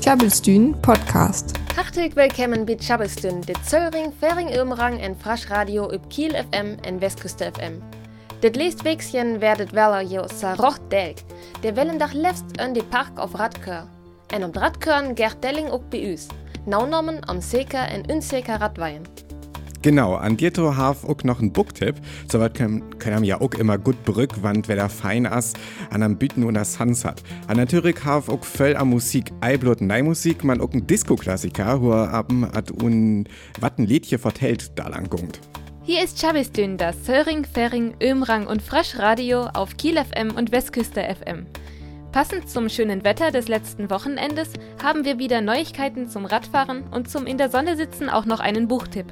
Tjabelstün Podcast. Hartelijk willkommen bei Tjabelstün, de Zöllring, Fering, Irmrang en Frasch Radio über Kiel FM en Westküste FM. Dit leest weekschen werdet weller jo sa rocht delk. Der Wellendag lefst in de Park auf Radkör. En om Radkören gert Delling ook bij us. Naunommen am Seker en unseker Radweien. Genau, an dir haf auch noch ein Booktipp. So was können, können ja auch immer gut berückwand, wer da fein ist, an am Büten und das Sunset. An natürlich haf auch voll an Musik, Eiblut Musik, man auch ein Disco-Klassiker, wo ab'n at un watten Liedje vertellt da lang gungt. Hier ist Chavistün, das Söring, Fering, Ömrang und Frasch Radio auf Kiel FM und Westküste FM. Passend zum schönen Wetter des letzten Wochenendes haben wir wieder Neuigkeiten zum Radfahren und zum in der Sonne sitzen auch noch einen Buchtipp.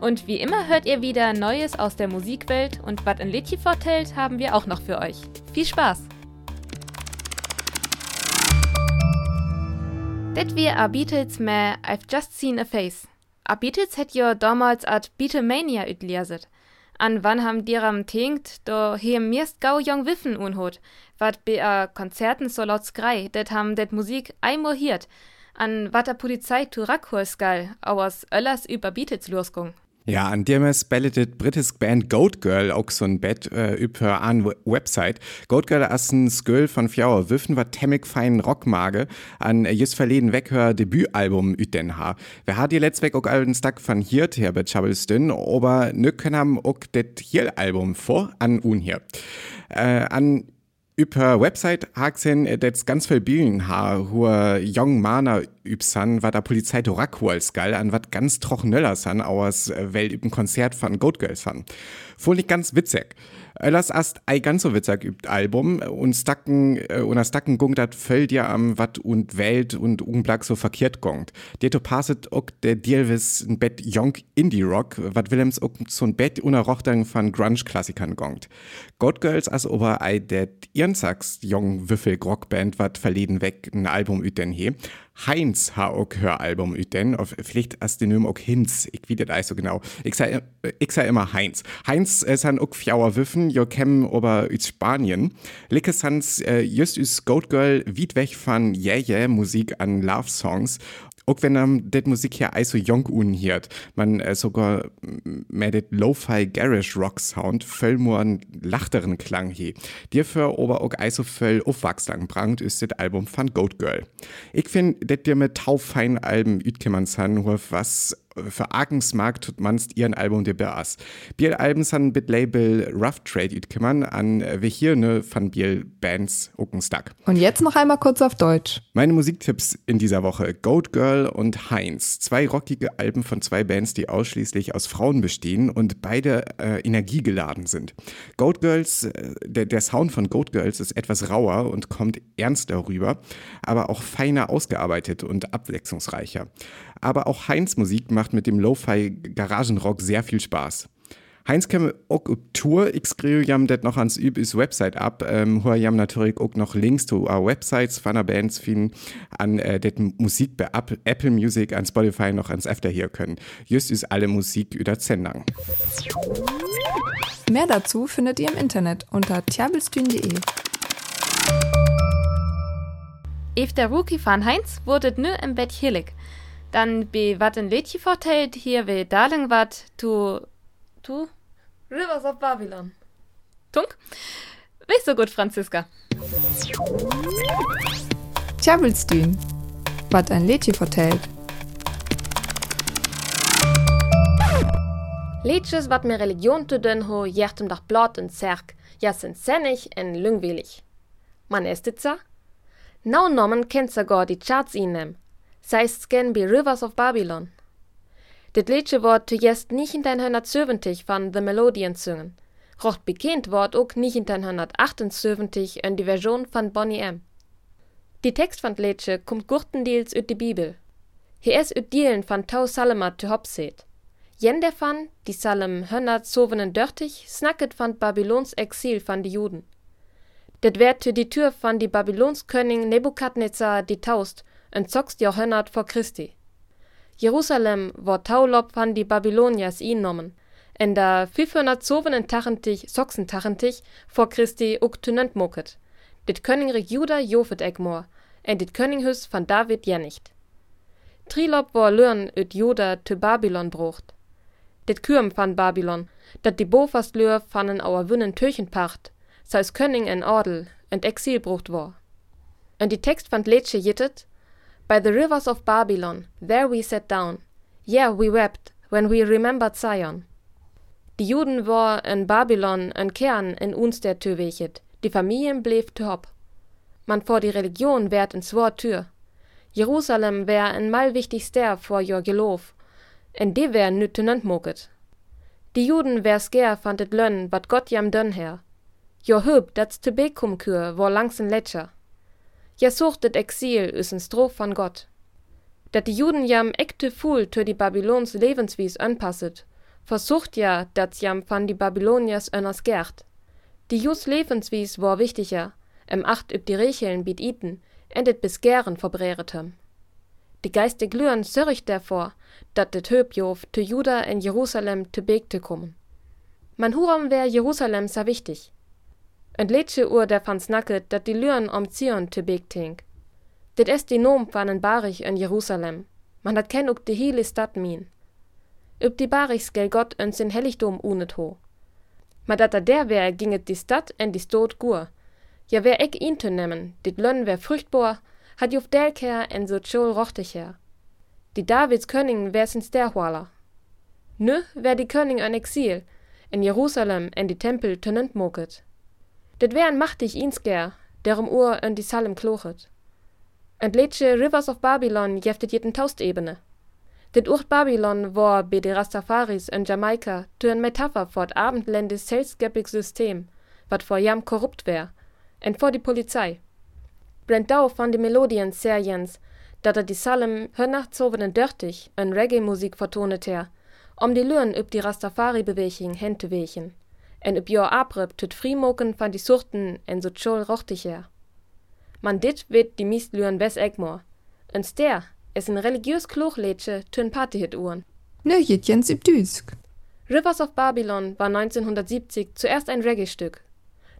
Und wie immer hört ihr wieder Neues aus der Musikwelt und was ein Liedchen vortellt, haben wir auch noch für euch. Viel Spaß! Det wir a Beatles mehr I've Just Seen a Face. A Beatles hätt jo damals at Beatlemania utleset. An wann ham dir am tinkt, do he mirst gau jong Wiffen unhot, wat be a Konzerten so laut skrei, det ham det Musik einmal hiert, an wat der Polizei tu Rackholskall, auers Öllers über Beatles losgung. Ja, an dem es belletet britisk Band Goat Girl auch so ein Bett äh, über an Website. Goat Girl ist ein Skull von Fjauer Wiffen, wat temmig feinen Rockmage an äh, just verleden weghör Debütalbum üten ha. Wer hat ihr letztweg auch allen Stack von hier her bei Chabelstün, aber nö können haben auch det hier Album vor an un hier. Äh, an über Website äh, das ganz viel Bilden ha, hua Young Mana übsan, war der Polizei Dorakuals geil, an wat ganz trochen Nöller san, aus äh, Welt üben Konzert von Goat Girls san. Voll nicht ganz witzig. Öllers ast ei ganz so witzig übt Album und stacken äh, und stacken gungt dat völl dir am wat und Welt und unblag so verkehrt gongt. Deto passet ook der Dielwis ein Bett Young Indie Rock, wat Willems ook so ein Bett unerrochtang von Grunge Klassikern gongt. God Girls as ober ei det Irnsachs Young Wiffel Rockband wat verleden weg ein Album üten he. Heinz ha auch Höralbum üten, auf Pflicht as den auch Hinz, ich wie das so genau. Ich sag, ich sag immer Heinz. Heinz ist han auch fjauer Wiffen, jo kem ober üs Spanien. Lickes hans äh, just üs Goat Girl weit weg von Yeah Yeah Musik an Love Songs auch wenn am det Musik hier so jung unhiert, man äh, sogar mehr det Lo-Fi Garage Rock Sound voll nur einen lachteren Klang he. Dafür aber auch so voll aufwachslang brangt ist das Album von Goat Girl. Ich finde, det dir mit taufein Alben san, was für Agensmarkt tut manst ihren Album de Beas. Biel Alben san bit Label Rough Trade it kümmern an äh, wir hier ne von Biel Bands Uckenstark. Und jetzt noch einmal kurz auf Deutsch. Meine Musiktipps in dieser Woche Goat Girl und Heinz. Zwei rockige Alben von zwei Bands, die ausschließlich aus Frauen bestehen und beide äh, energiegeladen sind. Goat Girls, äh, der, der Sound von Goat Girls ist etwas rauer und kommt ernster rüber, aber auch feiner ausgearbeitet und abwechslungsreicher. Aber auch Heinz Musik macht mit dem Lo-Fi Garagenrock sehr viel Spaß. Heinz käme auch auf Tour, ich skrive jam det noch ans Üb is Website ab, ähm, wo jam natürlich auch noch Links zu our Websites von der Bands finden, an äh, det Musik bei Apple Music, an Spotify noch ans Efter hier können. Just ist alle Musik über Zendang. Mehr dazu findet ihr im Internet unter tjabelstün.de. If der Rookie von Heinz wurde nur im Bett hillig. Dann be wat ein Lädchen vertellt, hier we darling wat tu, tu? Rivers of Babylon. Tunk? Weißt so gut, Franziska. Tjabelstün. Was ein Lädchen vertellt. Liedjes wat mir Religion zu den ho jertem dach blot und zerk, ja sind sennig en lüngwillig. Man ist itza? Now nommen kennt sogar die Charts inem, seist be Rivers of Babylon. Dit Liedje wordt zuerst nicht in 1970 van The Melodian zungen. Rocht bekannt wordt ook nicht in 1978 in die Version von Bonnie M. Die Text van Liedje kommt gurtendeels uit de Bibel. Hier is uit Dielen van Tau Salema te Hopseet. Jen dervan, die Salem 137, snacket van Babylons Exil van de Juden. Det werd te die Tür van die Babylons König Nebukadnezar die Taust, en 6 Jahrhundert vor Christi. Jerusalem war Taulop van die Babylonias innommen, en da 587 Soxentachentich vor Christi ook tunent moket. Dit Königreich Juda jofet egmor, en dit Köninghus van David ja nicht. Trilop war Lörn ut Joda te Babylon brocht. Dit Kürm van Babylon, dat die bofast Lör vanen auer Wünnen Türchenpacht, seis König en Adel en Exil brocht war. En die Text van Letsche jittet, By the rivers of Babylon, there we sat down. Yeah, we wept when we remembered Zion. Die Juden war in Babylon ein Kern in uns der Töwechet, die Familien bleef top. Man vor die Religion wert ins Wort Tür. Jerusalem wär ein mal wichtigster vor jor Gelof, en de wär nüt moket. Die Juden wär sker fandet lönn, wat Gott jam dönn her. Jor hüb, dat's te bekumkür, war langsen Letscher. Ja suchtet Exil is en Strof van Gott. Dat die Juden jam ekte Fuhl tür die Babylons Lebenswies anpasset, versucht ja, dat jam van die Babyloniers önners gert. Die Jus Lebenswies war wichtiger, em Acht üb die Recheln biet iten, endet bis gern verbreretem. Die geistig Lüren sörricht davor, dat det Höbjof te Juda in Jerusalem te begte kommen. Man huram wär Jerusalem sa wichtig. Und letsche Uhr der fand snacket, dat die Lüren om Zion te begtink. Dit est die Nom van en Barich in Jerusalem. Man hat ken uk de hele Stadt min. Üb die Barichs gel Gott uns in Heiligdom unet ho. Ma dat er der wär, ginget die Stadt en die Stot gur. Ja wär ek ihn te nemmen, dit Lönn wär fruchtbar, hat juf delker en so tschol rochticher. Die Davids König wär's ins derhualer. Nö, wär die König ein Exil, in Jerusalem en die Tempel tönent moket. Dit wären machtig insker, derum Uhr en die Salem klochet. Und letsche Rivers of Babylon jeftet jeden Taustebene. Dit Ucht Babylon war bei de Rastafaris in Jamaika tü en Metapher fort abendländis selbstgäbig System, wat vor jam korrupt wär, en vor die Polizei. Blend dau von die Melodien sehr jens, dat er die Salem hörnachtzovenen dörtig en Reggae-Musik vertonet her, um die Lüren üb die Rastafari-Beweging hente wechen, en jor abrib tüt frimoken van die Suchten en so tschol rochtig her. Man dit wird die Mist Lüren wes Egmor, en ster is een religieus kloogleedje tun Partyhit-Uhren. Nö, Jens üb Düsk. Rivers of Babylon war 1970 zuerst ein Reggae-Stück.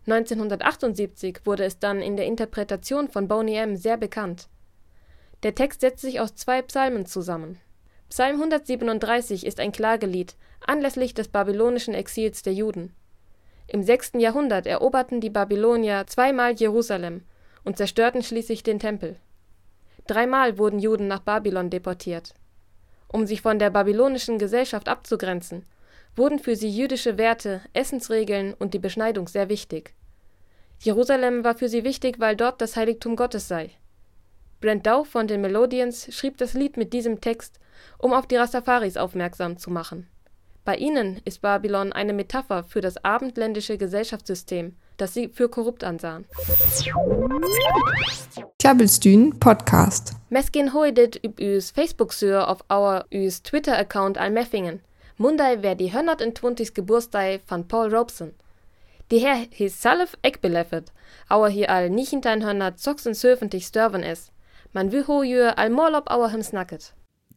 1978 wurde es dann in der Interpretation von Boney M. sehr bekannt. Der Text setzt sich aus zwei Psalmen zusammen. Psalm 137 ist ein Klagelied anlässlich des babylonischen Exils der Juden. Im 6. Jahrhundert eroberten die Babylonier zweimal Jerusalem und zerstörten schließlich den Tempel. Dreimal wurden Juden nach Babylon deportiert. Um sich von der babylonischen Gesellschaft abzugrenzen, wurden für sie jüdische Werte, Essensregeln und die Beschneidung sehr wichtig. Jerusalem war für sie wichtig, weil dort das Heiligtum Gottes sei. Brent Dow von den Melodians schrieb das Lied mit diesem Text, um auf die Rastafaris aufmerksam zu machen. Bei ihnen ist Babylon eine Metapher für das abendländische Gesellschaftssystem, das sie für korrupt ansahen. Klabbelstühn Podcast. Meskin hoidet üb üs Facebook-Sür auf our üs Twitter-Account al Meffingen. Mundai wär die 120. Geburtstag von Paul Robeson. Die Herr his salf ek beleffet, auer hier all nicht hinter ein Hörner zocksen söfentlich störven es. Man will ho jür all morlob auer him snacket.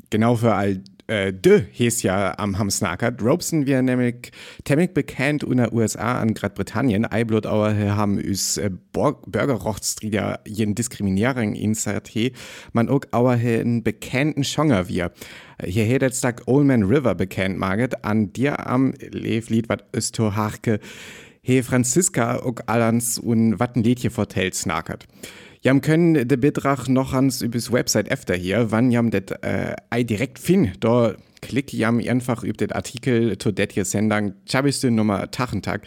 Genau für all äh, de hieß ja am Hamsnackert. Robeson wir nämlich temmig bekannt in der USA an Großbritannien. Eiblut auer haben üs äh, Bürgerrechtsstrider jeden Diskriminierung in he. Man auch auer einen bekannten Schonger wir. Hier hätt jetzt Tag Old Man River bekannt, Marget, an dir am Leeflied wat östo harke. He Franziska auch allans un watten Liedje vertellt snackert. Jam können de Betrag noch ans übers Website efter hier, wann jam det äh, ei direkt fin. Da klick jam einfach über den Artikel zu det hier Sendung Chabiste Nummer Tachentag,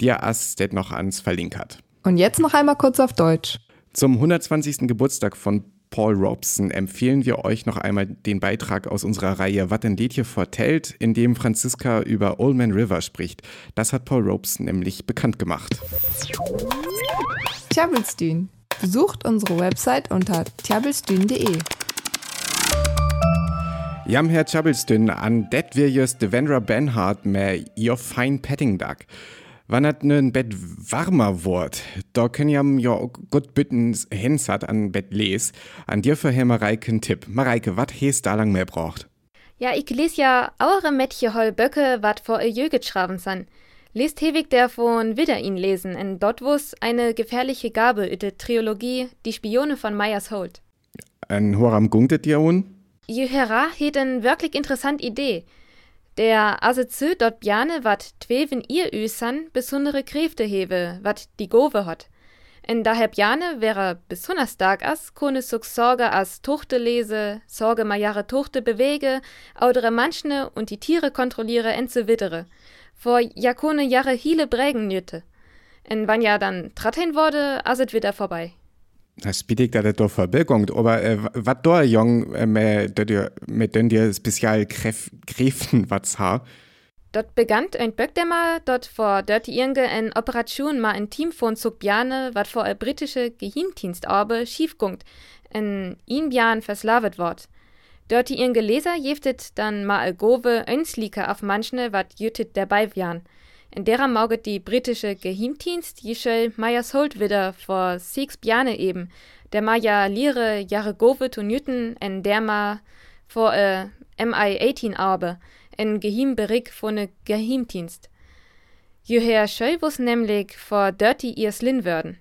dir as det noch ans verlinkert. Und jetzt noch einmal kurz auf Deutsch. Zum 120. Geburtstag von Paul Robson empfehlen wir euch noch einmal den Beitrag aus unserer Reihe Was ein Liedje vertellt, in dem Franziska über Old Man River spricht. Das hat Paul Robson nämlich bekannt gemacht. Tjabelstühn. Besucht unsere Website unter tjabelstühn.de. Jam Herr Tjabelstühn, an det wir just Devendra Benhart mehr ihr fein Petting Duck. Wann hat ein Bett warmer wird, da können jam ja gut bitten hinsat an Bett les. An dir für Herr Mareike ein Tipp. Mareike, wat hes da lang mehr braucht? Ja, ich lese ja eure Mädchen hol Böcke, wat vor ihr Jö geschrieben san. Lest Hewig der von Widder ihn lesen, in dort wo's eine gefährliche Gabe der Trilogie Die Spione von Meyers Holt. Ein Horam gungtet dir un? Jehera het en wirklich interessant Idee. Der Asezö dort bjane wat tweven ihr Üsan besondere Kräfte hewe, wat die Gove hat. En daher bjane wäre besonders stark as, kone such Sorge as Tuchte lese, Sorge ma jahre Tuchte bewege, audere manchne und die Tiere kontrolliere enze wittere. Vor jakone jahre hiele Brägen nütte. En wann ja dann tratten wurde, aset wieder vorbei. Das bitte da doch verbilligt, aber äh, was da jung äh, mit, den dir Spezialkräften was ha? Dort begann ein Böckdämmer, dort vor dort irgende en Operation ma ein Team von Zugbjane, wat vor ein britische Geheimdienstarbe schiefgungt, en ihn Bjan verslavet wort. Dort die irgende Leser jeftet dann ma a Gove önslike auf manchne, wat jütet dabei wjan. In derer mauget die britische Geheimdienst jischel Meyers Holt wieder vor sechs Bjane eben, der ma ja lire Jahre Gove to Newton en der ma vor äh, MI-18 arbe, en Geheimberig von ne Geheimdienst. Joher schöll wus nämlich vor dirty ihrs Lin würden.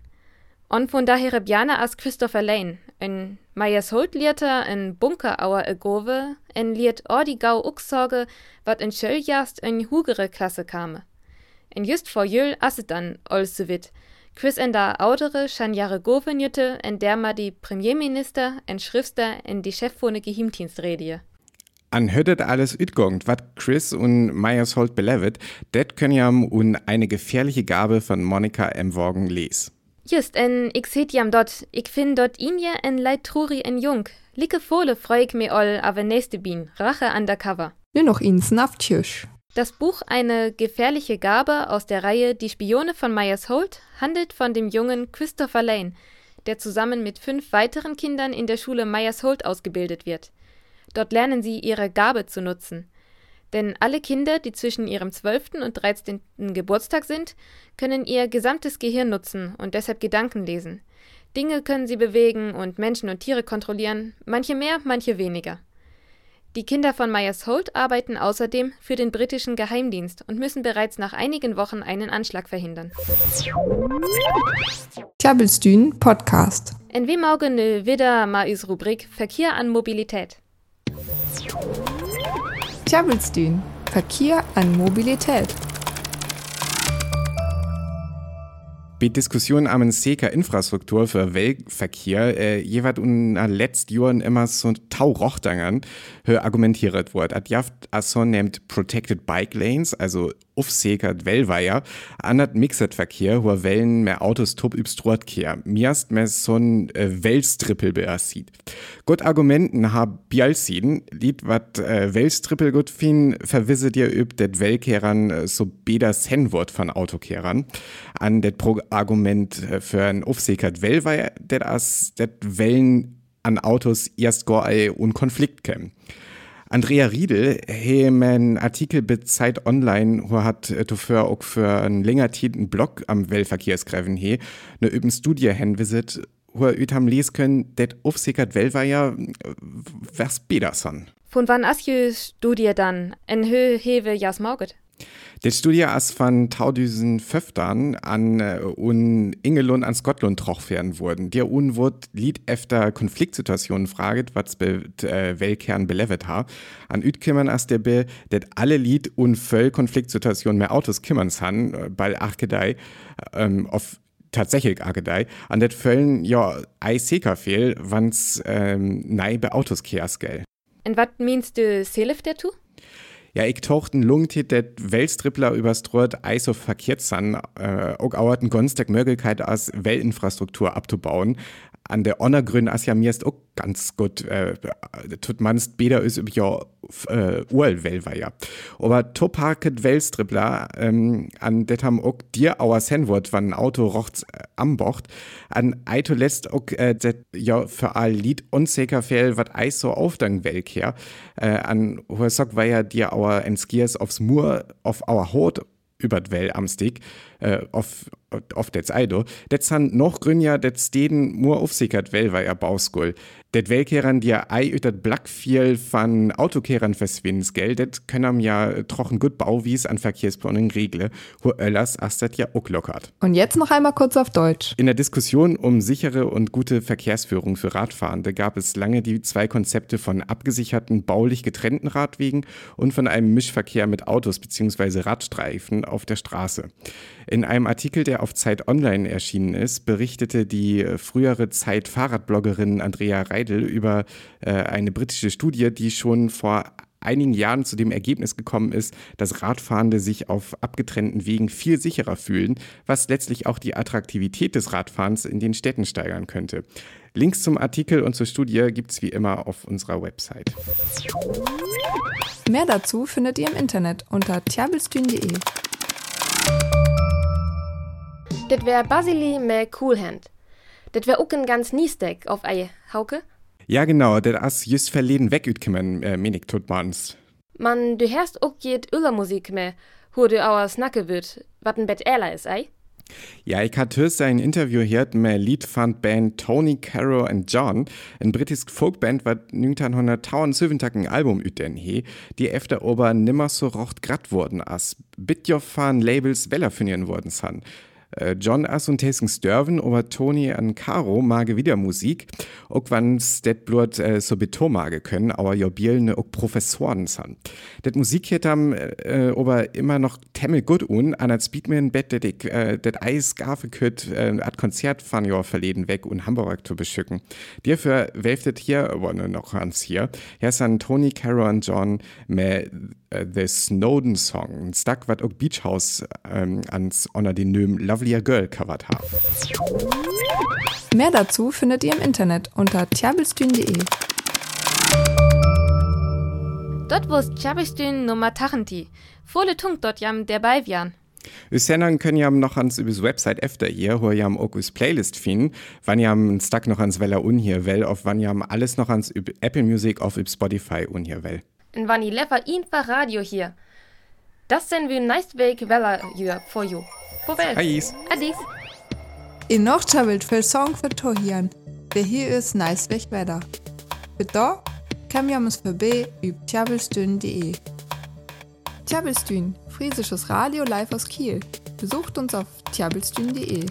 Und von daher Bjane as Christopher Lane, en Meyers Holt lierte en Bunker auer e Gove, en liert ordi gau uxsorge, wat en Schölljast en hugere Klasse kame. En just vor jöl asset dann also wit. Chris en da audere schan jahre govenjütte en der ma die Premierminister en Schrifter en die Chef von Geheimdienstredie. An hüttet alles utgongt, wat Chris und Myers Holt belevet, det können jam un eine gefährliche Gabe von Monika M. Worgen les. Just, en ich seht jam dort, ich find dort inje en leid truri en jung. Like Fohle freu ich me all, aber nächste bin, Rache undercover. Nur noch ins Nafttisch. Das Buch Eine gefährliche Gabe aus der Reihe Die Spione von Myers Holt handelt von dem jungen Christopher Lane, der zusammen mit fünf weiteren Kindern in der Schule Myers Holt ausgebildet wird. Dort lernen sie ihre Gabe zu nutzen. Denn alle Kinder, die zwischen ihrem 12. und 13. Geburtstag sind, können ihr gesamtes Gehirn nutzen und deshalb Gedanken lesen. Dinge können sie bewegen und Menschen und Tiere kontrollieren, manche mehr, manche weniger. Die Kinder von Myers Holt arbeiten außerdem für den britischen Geheimdienst und müssen bereits nach einigen Wochen einen Anschlag verhindern. Klabbelstühn Podcast. Wie morgen wieder mal is Rubrik Verkehr an Mobilität. Klabbelstühn Verkehr an Mobilität. Bei Diskussionen am Seker Infrastruktur für Weltverkehr äh, jeweils in letzten Jahren immer so Taurochtangern argumentiert wird. At jaft also nennt Protected Bike Lanes, also aufsekert Wellweier, andert Mixed Verkehr, wo Wellen mehr Autos top übstrotkehr. Miast mehr so ein äh, Wellstrippel beassieht. Gut Argumenten hab Bialsiden, lied wat äh, Wellstrippel gut fin, verwisse dir üb det Wellkehrern äh, so beder Senwort von Autokehrern. An det Pro Argument äh, für ein aufsekert Wellweier, det as det Wellen an Autos erst gar un Konflikt kämen. Andrea Riedel he einen Artikel bei Zeit Online, wo hat äh, dafür auch für einen länger einen Blog am Wellverkehrsgräven he, ne üben Studie hinvisit, wo üt ham lesen können, det aufsickert Wellweier, was bederson. Von wann as je Studie dann? En hö hewe jas mauget? Die Studie ist von 2015 an äh, un Ingelund an Scotland troch werden wurden. Der un wird Lied efter Konfliktsituationen fraget, was be äh, Wellkern belevet ha. An üt kümmern as der be, det alle Lied un völl Konfliktsituationen mehr Autos kümmern han, äh, bei Achgedei, ähm, auf tatsächlich Agedei, an det Föllen ja ei Seka fehl, wann's ähm, nei be Autos keas gell. Und wat meinst du Selef der tu? Ja, ich tochten lungt det Weltstrippler übers Trot Eis auf verkehrt san, äh, auch auerten Gonstag Möglichkeit als Weltinfrastruktur abzubauen. An der Onnergrün as ja mir ist auch ganz gut, äh, tut manst beder is über ja äh, Urwellweier. Aber toparket Weltstrippler, ähm, an det ham auch dir auer Senwort, wann Auto rochts äh, am Bocht, an Eito lässt auch äh, det ja für all Lied unsäker fehl, wat Eis so auf dann Weltkehr, äh, an Hohesock war ja dir auer en Skiers aufs Mur, auf auer Hot, über Well am Stick, äh, auf jetzt Eido, das han noch Grünja, das Steden nur aufsickert, weil war er Bauskull. Det Welkehrern die ei ütet Blackfiel von Autokehrern verswinns, gell? Det können ja trochen gut Bauwies an Verkehrsplanung regle, wo Öllers astet ja auch lockert. Und jetzt noch einmal kurz auf Deutsch. In der Diskussion um sichere und gute Verkehrsführung für Radfahrende gab es lange die zwei Konzepte von abgesicherten, baulich getrennten Radwegen und von einem Mischverkehr mit Autos bzw. Radstreifen auf der Straße. In einem Artikel, der auf Zeit Online erschienen ist, berichtete die frühere Zeit-Fahrradbloggerin Andrea Reidel über äh, eine britische Studie, die schon vor einigen Jahren zu dem Ergebnis gekommen ist, dass Radfahrende sich auf abgetrennten Wegen viel sicherer fühlen, was letztlich auch die Attraktivität des Radfahrens in den Städten steigern könnte. Links zum Artikel und zur Studie gibt es wie immer auf unserer Website. Mehr dazu findet ihr im Internet unter tjabelstühn.de. Das wär Basili me Coolhand. Das wär auch ein ganz Niesdeck auf ei Hauke. Ja, genau, der ass just verleden wegütkommen, äh, menig tut man's. Man, du hörst auch jet Öllermusik mehr, hu du auer snacke wird, wat ein Bett Äler is, ei? Ja, ich hatte höchst ein Interview hier mit Liedfundband Tony, Caro and John, ein britisches Folkband, was 1970 ein Album üten he, die efter ober nimmer so rocht grad worden as, bitjoffan Labels Weller finieren worden san. Äh, John ass und Tasen Sturven over Tony an Caro mage wieder Musik, ook wanns det blut äh, so betomage können, aber jo bielne ook Professoren san. Det Musik het am äh, ober immer noch temmel gut un, an als Speedman bet det ik äh, Eis gafe küt äh, Konzert fan jo verleden weg und Hamburg zu beschücken. Dafür welftet hier wonne noch ans hier. Hier san Tony, Caro und John me The Snowden Song, Stuck wat ook Beach House ähm, ans Honor den Nöm Lovelier Girl covert haben. Mehr dazu findet ihr im Internet unter tjabelstühn.de. Dort wo's Tjabistün Nummer Tachenti. Fole Tunk dort jam der Beiwian. Üsennern können jam noch ans übers Website efter ihr, wo jam auch us Playlist finden, wann jam Stuck noch ans Weller unhier well, auf wann jam alles noch ans üb Apple Music auf üb Spotify unhier well. En wann i leffer einfach Radio hier. Das sind wir nice Weg Weller hier for you. Väl. Hejs! Adis. In noch tjabelt für Song für Tohian. Wer hier ist nice weg weiter. Für da kam jamus vorbei üb tjabelstühn.de. Tjabelstühn, friesisches Radio live aus Kiel. Besucht uns auf tjabelstühn.de.